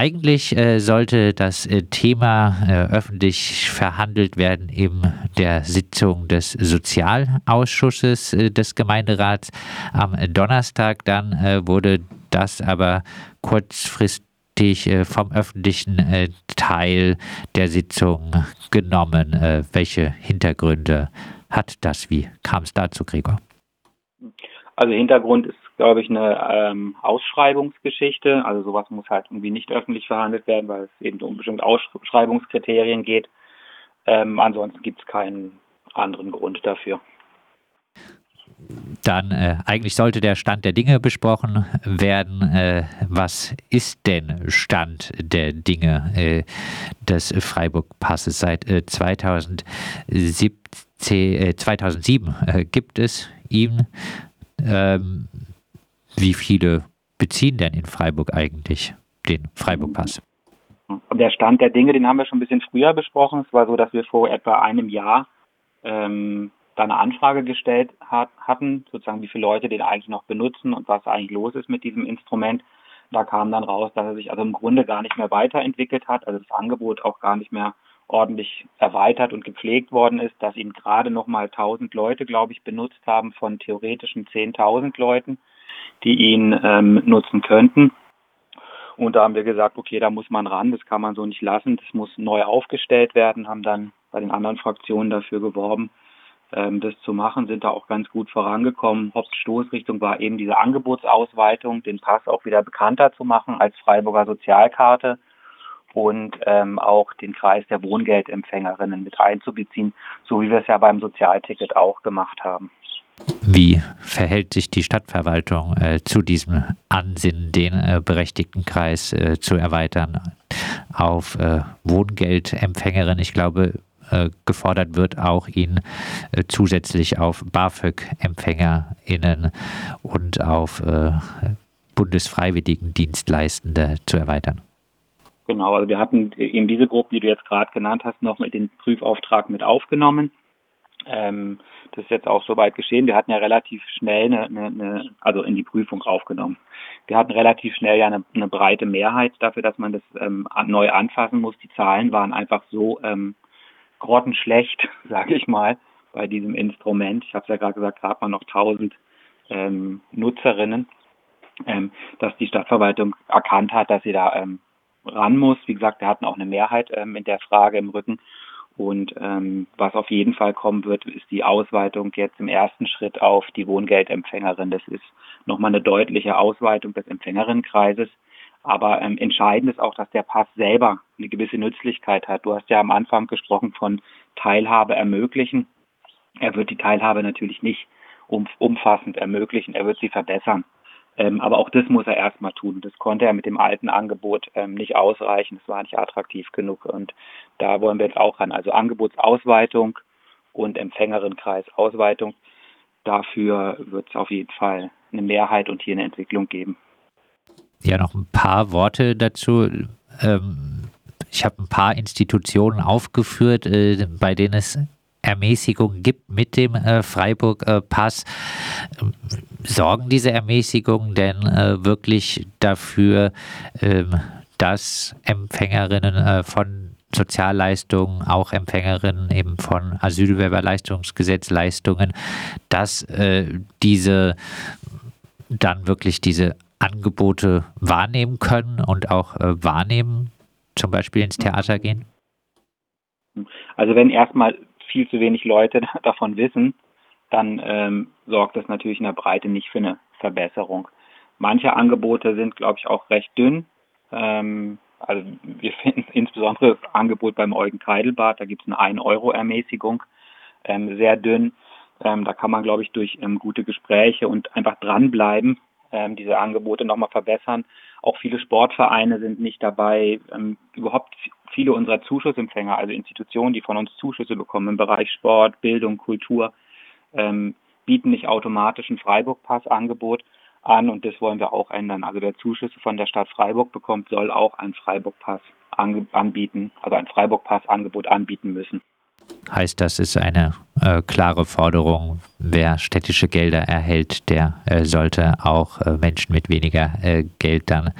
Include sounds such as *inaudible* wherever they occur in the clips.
eigentlich äh, sollte das äh, Thema äh, öffentlich verhandelt werden in der Sitzung des Sozialausschusses äh, des Gemeinderats am Donnerstag. Dann äh, wurde das aber kurzfristig äh, vom öffentlichen Teil der Sitzung genommen. welche Hintergründe hat das? Wie kam es dazu, Gregor? Also Hintergrund ist glaube ich, eine ähm, Ausschreibungsgeschichte. Also sowas muss halt irgendwie nicht öffentlich verhandelt werden, weil es eben um bestimmte Ausschreibungskriterien geht. Ähm, ansonsten gibt es keinen anderen Grund dafür. Dann äh, eigentlich sollte der Stand der Dinge besprochen werden. Äh, was ist denn Stand der Dinge äh, des Freiburg-Passes? Seit 2017, äh, 2007 äh, äh, gibt es ihn. Ähm, wie viele beziehen denn in Freiburg eigentlich den Freiburg-Pass? Der Stand der Dinge, den haben wir schon ein bisschen früher besprochen. Es war so, dass wir vor etwa einem Jahr ähm, da eine Anfrage gestellt hat, hatten, sozusagen wie viele Leute den eigentlich noch benutzen und was eigentlich los ist mit diesem Instrument. Da kam dann raus, dass er sich also im Grunde gar nicht mehr weiterentwickelt hat, also das Angebot auch gar nicht mehr ordentlich erweitert und gepflegt worden ist, dass ihn gerade noch mal 1000 Leute, glaube ich, benutzt haben von theoretischen 10.000 Leuten die ihn ähm, nutzen könnten. Und da haben wir gesagt, okay, da muss man ran, das kann man so nicht lassen, das muss neu aufgestellt werden, haben dann bei den anderen Fraktionen dafür geworben, ähm, das zu machen, sind da auch ganz gut vorangekommen. Hauptstoßrichtung war eben diese Angebotsausweitung, den Pass auch wieder bekannter zu machen als Freiburger Sozialkarte und ähm, auch den Kreis der Wohngeldempfängerinnen mit einzubeziehen, so wie wir es ja beim Sozialticket auch gemacht haben. Wie verhält sich die Stadtverwaltung äh, zu diesem Ansinnen, den äh, berechtigten Kreis äh, zu erweitern auf äh, Wohngeldempfängerinnen? Ich glaube, äh, gefordert wird auch ihn äh, zusätzlich auf BAföG-EmpfängerInnen und auf Bundesfreiwilligendienstleistende zu erweitern. Genau, also wir hatten eben diese Gruppe, die du jetzt gerade genannt hast, noch mit den Prüfauftrag mit aufgenommen. Ähm, das ist jetzt auch soweit geschehen. Wir hatten ja relativ schnell eine, eine, eine, also in die Prüfung aufgenommen. Wir hatten relativ schnell ja eine, eine breite Mehrheit dafür, dass man das ähm, neu anfassen muss. Die Zahlen waren einfach so ähm, grottenschlecht, *laughs* sage ich mal, bei diesem Instrument. Ich habe es ja gerade gesagt, gerade mal noch 1000 ähm, Nutzerinnen, ähm, dass die Stadtverwaltung erkannt hat, dass sie da ähm, ran muss. Wie gesagt, wir hatten auch eine Mehrheit ähm, in der Frage im Rücken und ähm, was auf jeden Fall kommen wird, ist die Ausweitung jetzt im ersten Schritt auf die Wohngeldempfängerin. Das ist nochmal eine deutliche Ausweitung des Empfängerinnenkreises. Aber ähm, entscheidend ist auch, dass der Pass selber eine gewisse Nützlichkeit hat. Du hast ja am Anfang gesprochen von Teilhabe ermöglichen. Er wird die Teilhabe natürlich nicht umfassend ermöglichen, er wird sie verbessern. Ähm, aber auch das muss er erstmal tun. Das konnte er mit dem alten Angebot ähm, nicht ausreichen. Es war nicht attraktiv genug. Und da wollen wir jetzt auch ran. Also Angebotsausweitung und Empfängerinnkreisausweitung. Dafür wird es auf jeden Fall eine Mehrheit und hier eine Entwicklung geben. Ja, noch ein paar Worte dazu. Ähm, ich habe ein paar Institutionen aufgeführt, äh, bei denen es Ermäßigung gibt mit dem äh, Freiburg-Pass. Ähm, sorgen diese Ermäßigungen denn äh, wirklich dafür, ähm, dass Empfängerinnen äh, von Sozialleistungen, auch Empfängerinnen eben von Asylbewerberleistungsgesetzleistungen, dass äh, diese dann wirklich diese Angebote wahrnehmen können und auch äh, wahrnehmen, zum Beispiel ins Theater gehen? Also wenn erstmal viel zu wenig Leute *laughs* davon wissen, dann ähm, sorgt das natürlich in der Breite nicht für eine Verbesserung. Manche Angebote sind, glaube ich, auch recht dünn. Ähm, also wir *laughs* finden insbesondere das Angebot beim Eugen Kreidelbad, da gibt es eine 1-Euro-Ermäßigung, ähm, sehr dünn. Ähm, da kann man, glaube ich, durch ähm, gute Gespräche und einfach dranbleiben, ähm, diese Angebote nochmal verbessern. Auch viele Sportvereine sind nicht dabei. Ähm, überhaupt viele unserer Zuschussempfänger, also Institutionen, die von uns Zuschüsse bekommen im Bereich Sport, Bildung, Kultur, ähm, bieten nicht automatisch ein Freiburg-Pass-Angebot an und das wollen wir auch ändern. Also wer Zuschüsse von der Stadt Freiburg bekommt, soll auch ein Freiburg-Pass anbieten, also ein Freiburg-Pass-Angebot anbieten müssen. Heißt, das ist eine äh, klare Forderung, wer städtische Gelder erhält, der äh, sollte auch äh, Menschen mit weniger äh, Geld dann,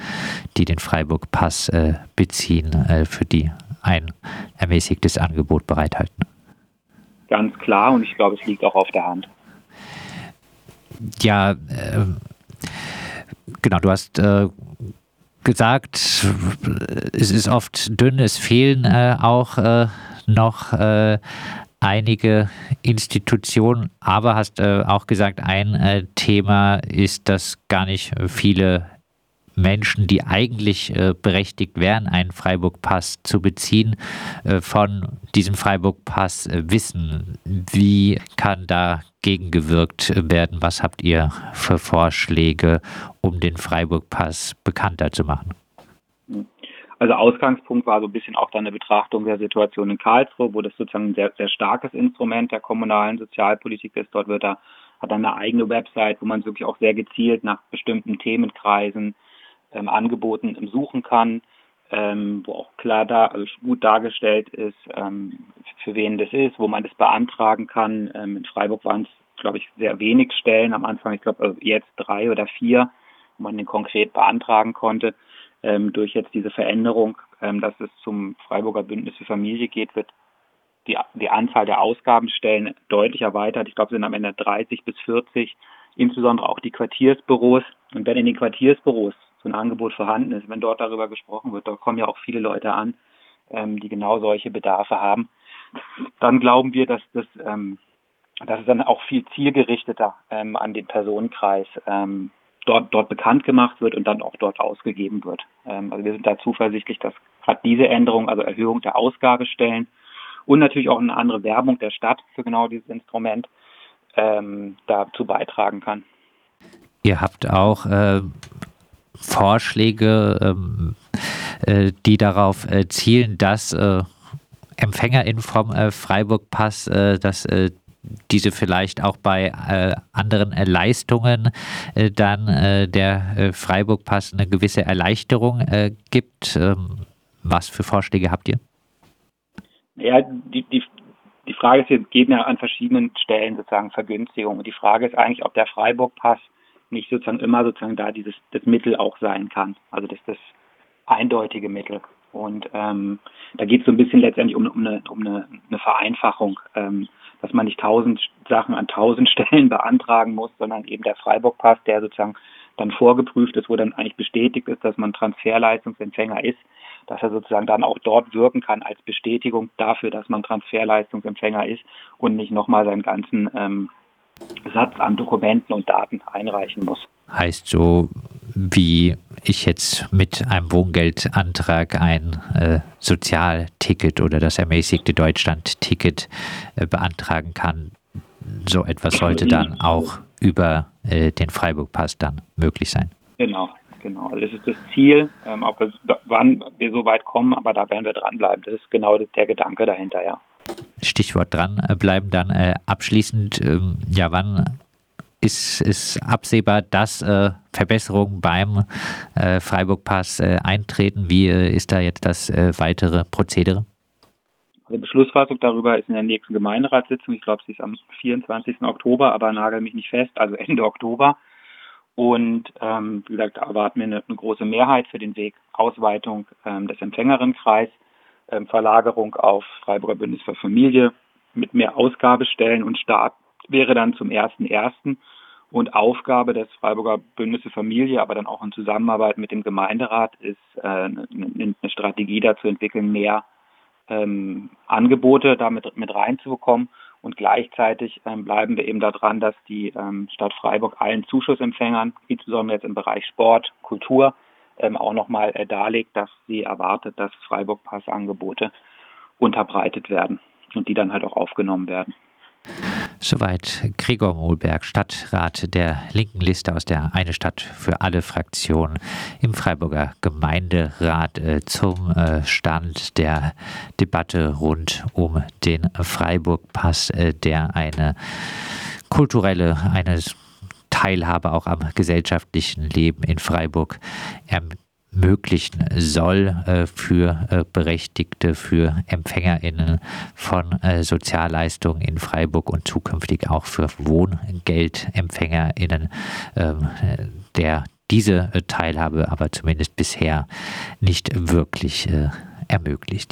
die den Freiburg-Pass äh, beziehen, äh, für die ein ermäßigtes Angebot bereithalten. Ganz klar und ich glaube, es liegt auch auf der Hand. Ja, genau, du hast gesagt, es ist oft dünn, es fehlen auch noch äh, einige Institutionen, aber hast äh, auch gesagt, ein äh, Thema ist, dass gar nicht viele Menschen, die eigentlich äh, berechtigt wären, einen Freiburg-Pass zu beziehen, äh, von diesem Freiburg-Pass äh, wissen. Wie kann da gegengewirkt werden? Was habt ihr für Vorschläge, um den Freiburg-Pass bekannter zu machen? Also Ausgangspunkt war so ein bisschen auch dann eine Betrachtung der Situation in Karlsruhe, wo das sozusagen ein sehr, sehr starkes Instrument der kommunalen Sozialpolitik ist. Dort wird er, hat er eine eigene Website, wo man wirklich auch sehr gezielt nach bestimmten Themenkreisen ähm, Angeboten suchen kann, ähm, wo auch klar da, also gut dargestellt ist, ähm, für wen das ist, wo man das beantragen kann. Ähm, in Freiburg waren es, glaube ich, sehr wenig Stellen am Anfang, ich glaube also jetzt drei oder vier, wo man den konkret beantragen konnte ähm, durch jetzt diese Veränderung, ähm, dass es zum Freiburger Bündnis für Familie geht, wird die, die Anzahl der Ausgabenstellen deutlich erweitert. Ich glaube, es sind am Ende 30 bis 40, insbesondere auch die Quartiersbüros. Und wenn in den Quartiersbüros so ein Angebot vorhanden ist, wenn dort darüber gesprochen wird, da kommen ja auch viele Leute an, ähm, die genau solche Bedarfe haben, dann glauben wir, dass das ähm, dass es dann auch viel zielgerichteter ähm, an den Personenkreis ähm, dort, dort bekannt gemacht wird und dann auch dort ausgegeben wird. Ähm, also wir sind da zuversichtlich, dass gerade diese Änderung, also Erhöhung der Ausgabestellen und natürlich auch eine andere Werbung der Stadt für genau dieses Instrument ähm, dazu beitragen kann. Ihr habt auch äh, Vorschläge, ähm, äh, die darauf äh, zielen, dass äh, EmpfängerInnen vom äh, Freiburg-Pass, äh, dass diese vielleicht auch bei äh, anderen Leistungen äh, dann äh, der äh, Freiburg-Pass eine gewisse Erleichterung äh, gibt. Ähm, was für Vorschläge habt ihr? Ja, die, die, die Frage ist, wir geben ja an verschiedenen Stellen sozusagen Vergünstigungen. die Frage ist eigentlich, ob der Freiburg-Pass nicht sozusagen immer sozusagen da dieses das Mittel auch sein kann. Also das das eindeutige Mittel. Und ähm, da geht es so ein bisschen letztendlich um, um, eine, um eine, eine Vereinfachung. Ähm, dass man nicht tausend Sachen an tausend *laughs* Stellen beantragen muss, sondern eben der Freiburg-Pass, der sozusagen dann vorgeprüft ist, wo dann eigentlich bestätigt ist, dass man Transferleistungsempfänger ist, dass er sozusagen dann auch dort wirken kann als Bestätigung dafür, dass man Transferleistungsempfänger ist und nicht nochmal seinen ganzen ähm, Satz an Dokumenten und Daten einreichen muss. Heißt so, wie ich jetzt mit einem Wohngeldantrag ein äh, Sozialticket oder das ermäßigte Deutschland-Ticket äh, beantragen kann. So etwas sollte dann auch über äh, den Freiburg-Pass dann möglich sein. Genau, genau. Also das ist das Ziel, ähm, ob wir, wann wir so weit kommen, aber da werden wir dranbleiben. Das ist genau der Gedanke dahinter, ja. Stichwort dranbleiben dann äh, abschließend. Ähm, ja, wann ist, ist absehbar, dass äh, Verbesserungen beim äh, Freiburg-Pass äh, eintreten? Wie äh, ist da jetzt das äh, weitere Prozedere? Die Beschlussfassung darüber ist in der nächsten Gemeinderatssitzung. Ich glaube, sie ist am 24. Oktober, aber nagel mich nicht fest, also *laughs* Ende Oktober. Und ähm, wie gesagt, erwarten wir eine, eine, große Mehrheit für den Weg Ausweitung ähm, des Empfängerinnenkreis, ähm, Verlagerung auf Freiburger Bündnis für Familie mit mehr Ausgabestellen und Start wäre dann zum 1.1. Und Aufgabe des Freiburger Bündnis für Familie, aber dann auch in Zusammenarbeit mit dem Gemeinderat, ist äh, eine, eine Strategie dazu entwickeln, mehr ähm, Angebote damit mit reinzubekommen. Und gleichzeitig ähm, bleiben wir eben daran, dass die ähm, Stadt Freiburg allen Zuschussempfängern, insbesondere jetzt im Bereich Sport, Kultur, ähm, auch nochmal äh, darlegt, dass sie erwartet, dass Freiburg-Pass-Angebote unterbreitet werden und die dann halt auch aufgenommen werden. Soweit Gregor Mohlberg, Stadtrat der linken Liste aus der Eine Stadt für alle Fraktionen im Freiburger Gemeinderat äh, zum äh, Stand der Debatte rund um den Freiburg-Pass, äh, der eine kulturelle, eine Teilhabe auch am gesellschaftlichen Leben in Freiburg ermöglichen soll äh, für äh, Berechtigte, für EmpfängerInnen von äh, Sozialleistungen in Freiburg und zukünftig auch für WohngeldempfängerInnen, ähm, der diese Teilhabe aber zumindest bisher nicht wirklich ermöglicht.